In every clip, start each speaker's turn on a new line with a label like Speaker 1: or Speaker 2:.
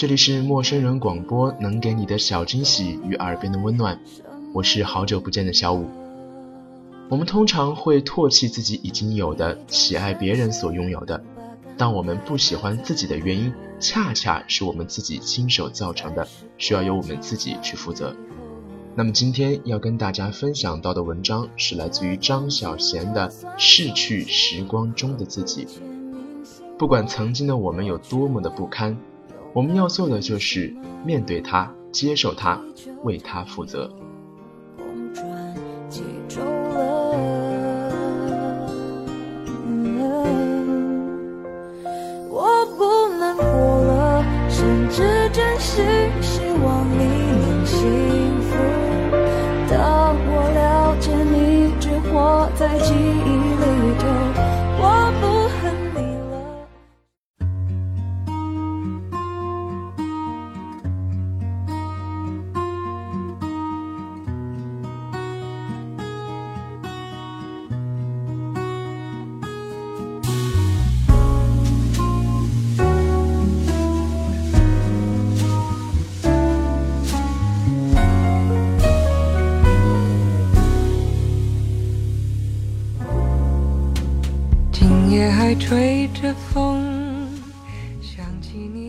Speaker 1: 这里是陌生人广播，能给你的小惊喜与耳边的温暖。我是好久不见的小五。我们通常会唾弃自己已经有的，喜爱别人所拥有的。当我们不喜欢自己的原因，恰恰是我们自己亲手造成的，需要由我们自己去负责。那么今天要跟大家分享到的文章是来自于张小娴的《逝去时光中的自己》。不管曾经的我们有多么的不堪。我们要做的就是面对它，接受它，为它负责。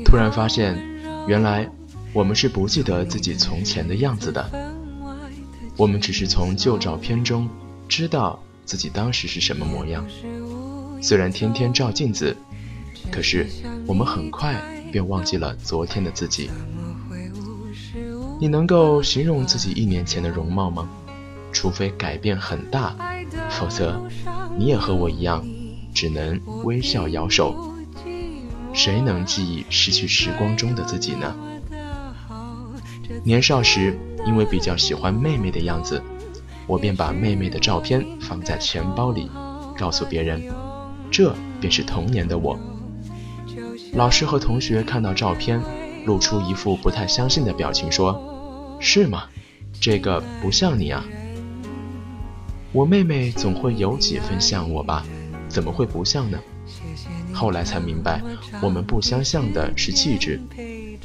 Speaker 1: 突然发现，原来我们是不记得自己从前的样子的。我们只是从旧照片中知道自己当时是什么模样。虽然天天照镜子，可是我们很快便忘记了昨天的自己。你能够形容自己一年前的容貌吗？除非改变很大，否则你也和我一样。只能微笑摇手，谁能记忆失去时光中的自己呢？年少时，因为比较喜欢妹妹的样子，我便把妹妹的照片放在钱包里，告诉别人，这便是童年的我。老师和同学看到照片，露出一副不太相信的表情，说：“是吗？这个不像你啊。”我妹妹总会有几分像我吧。怎么会不像呢？后来才明白，我们不相像的是气质。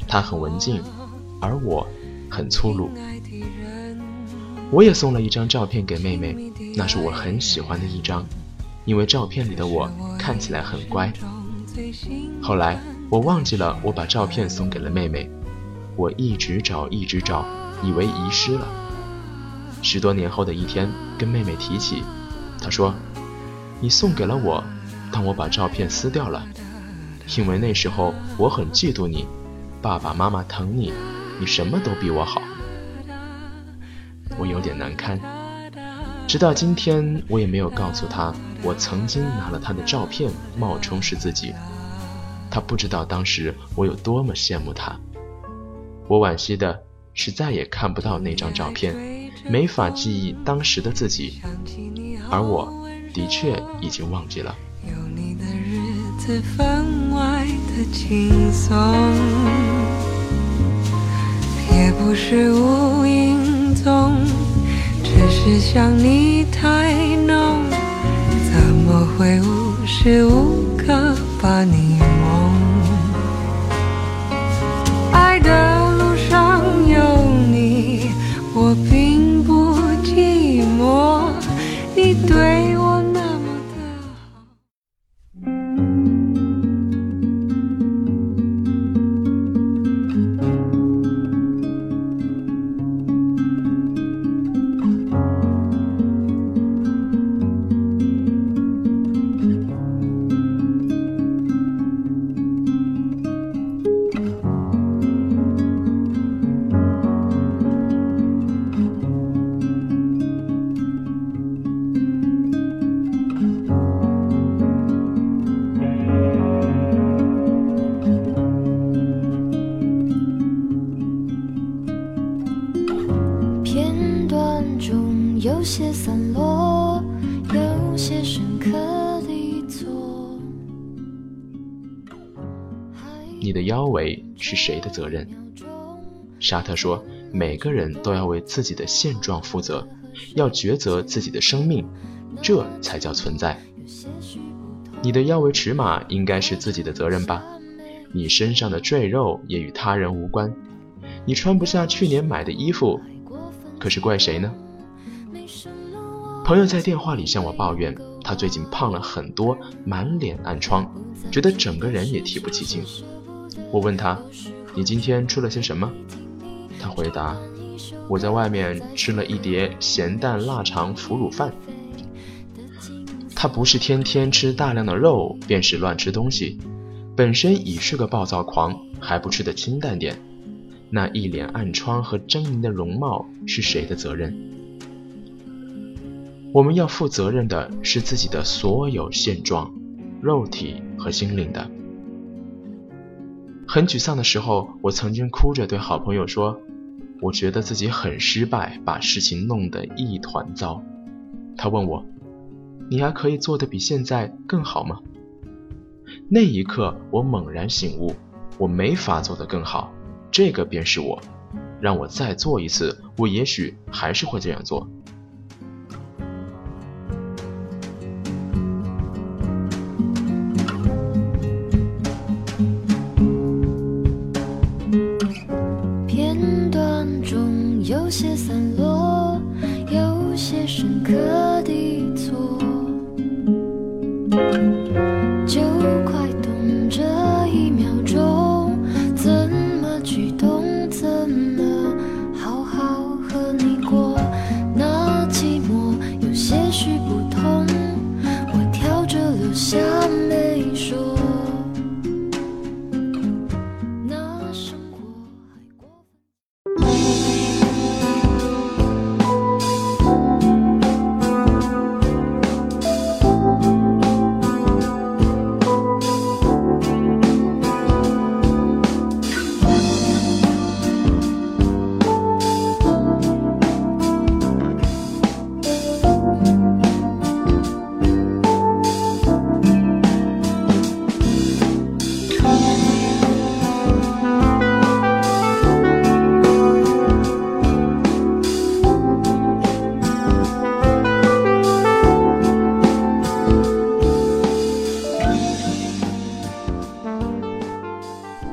Speaker 1: 她很文静，而我很粗鲁。我也送了一张照片给妹妹，那是我很喜欢的一张，因为照片里的我看起来很乖。后来我忘记了我把照片送给了妹妹，我一直找一直找，以为遗失了。十多年后的一天，跟妹妹提起，她说。你送给了我，但我把照片撕掉了，因为那时候我很嫉妒你，爸爸妈妈疼你，你什么都比我好，我有点难堪。直到今天，我也没有告诉他，我曾经拿了他的照片冒充是自己，他不知道当时我有多么羡慕他。我惋惜的是再也看不到那张照片，没法记忆当时的自己，而我。的确已经忘记了。有你的日子分外的轻松也不是无影踪只是想你太浓怎么会无时无刻把你
Speaker 2: 拥些散落，有些深刻。
Speaker 1: 你的腰围是谁的责任？沙特说，每个人都要为自己的现状负责，要抉择自己的生命，这才叫存在。你的腰围尺码应该是自己的责任吧？你身上的赘肉也与他人无关。你穿不下去年买的衣服，可是怪谁呢？朋友在电话里向我抱怨，他最近胖了很多，满脸暗疮，觉得整个人也提不起劲。我问他：“你今天吃了些什么？”他回答：“我在外面吃了一碟咸蛋腊肠腐乳饭。”他不是天天吃大量的肉，便是乱吃东西，本身已是个暴躁狂，还不吃得清淡点。那一脸暗疮和狰狞的容貌是谁的责任？我们要负责任的是自己的所有现状，肉体和心灵的。很沮丧的时候，我曾经哭着对好朋友说：“我觉得自己很失败，把事情弄得一团糟。”他问我：“你还可以做得比现在更好吗？”那一刻，我猛然醒悟，我没法做得更好。这个便是我，让我再做一次，我也许还是会这样做。
Speaker 2: 些深刻。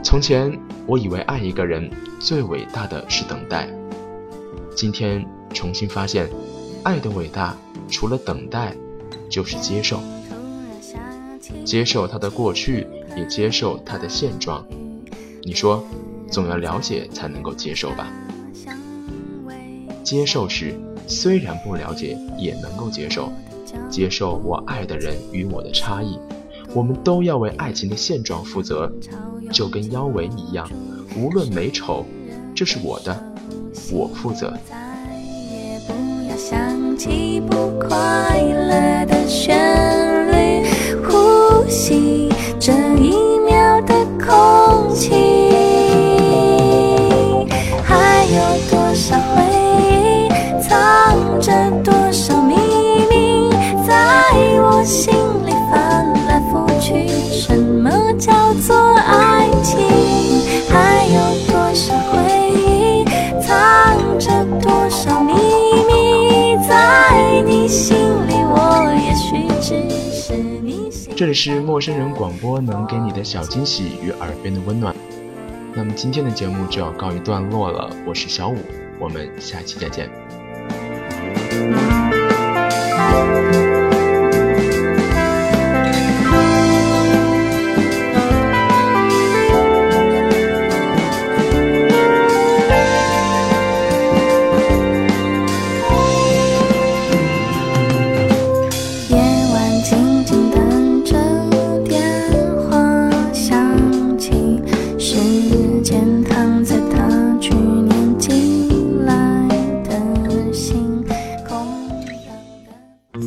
Speaker 1: 从前，我以为爱一个人最伟大的是等待。今天重新发现，爱的伟大除了等待，就是接受。接受他的过去，也接受他的现状。你说，总要了解才能够接受吧？接受时，虽然不了解，也能够接受。接受我爱的人与我的差异。我们都要为爱情的现状负责，就跟腰围一样，无论美丑，这是我的，我负责。
Speaker 2: 再也不要想起不快乐的旋律，呼吸这一秒的空气，
Speaker 1: 这里是陌生人广播，能给你的小惊喜与耳边的温暖。那么今天的节目就要告一段落了，我是小五，我们下期再见。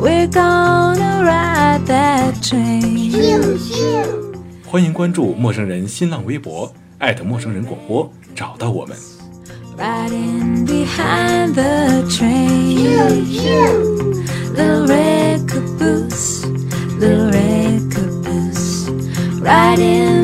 Speaker 3: we're gonna ride that train 欢迎关注陌生人新浪微博艾特陌生人广播找到我们
Speaker 2: riding behind the trees you you the red carpoose the red carpoose riding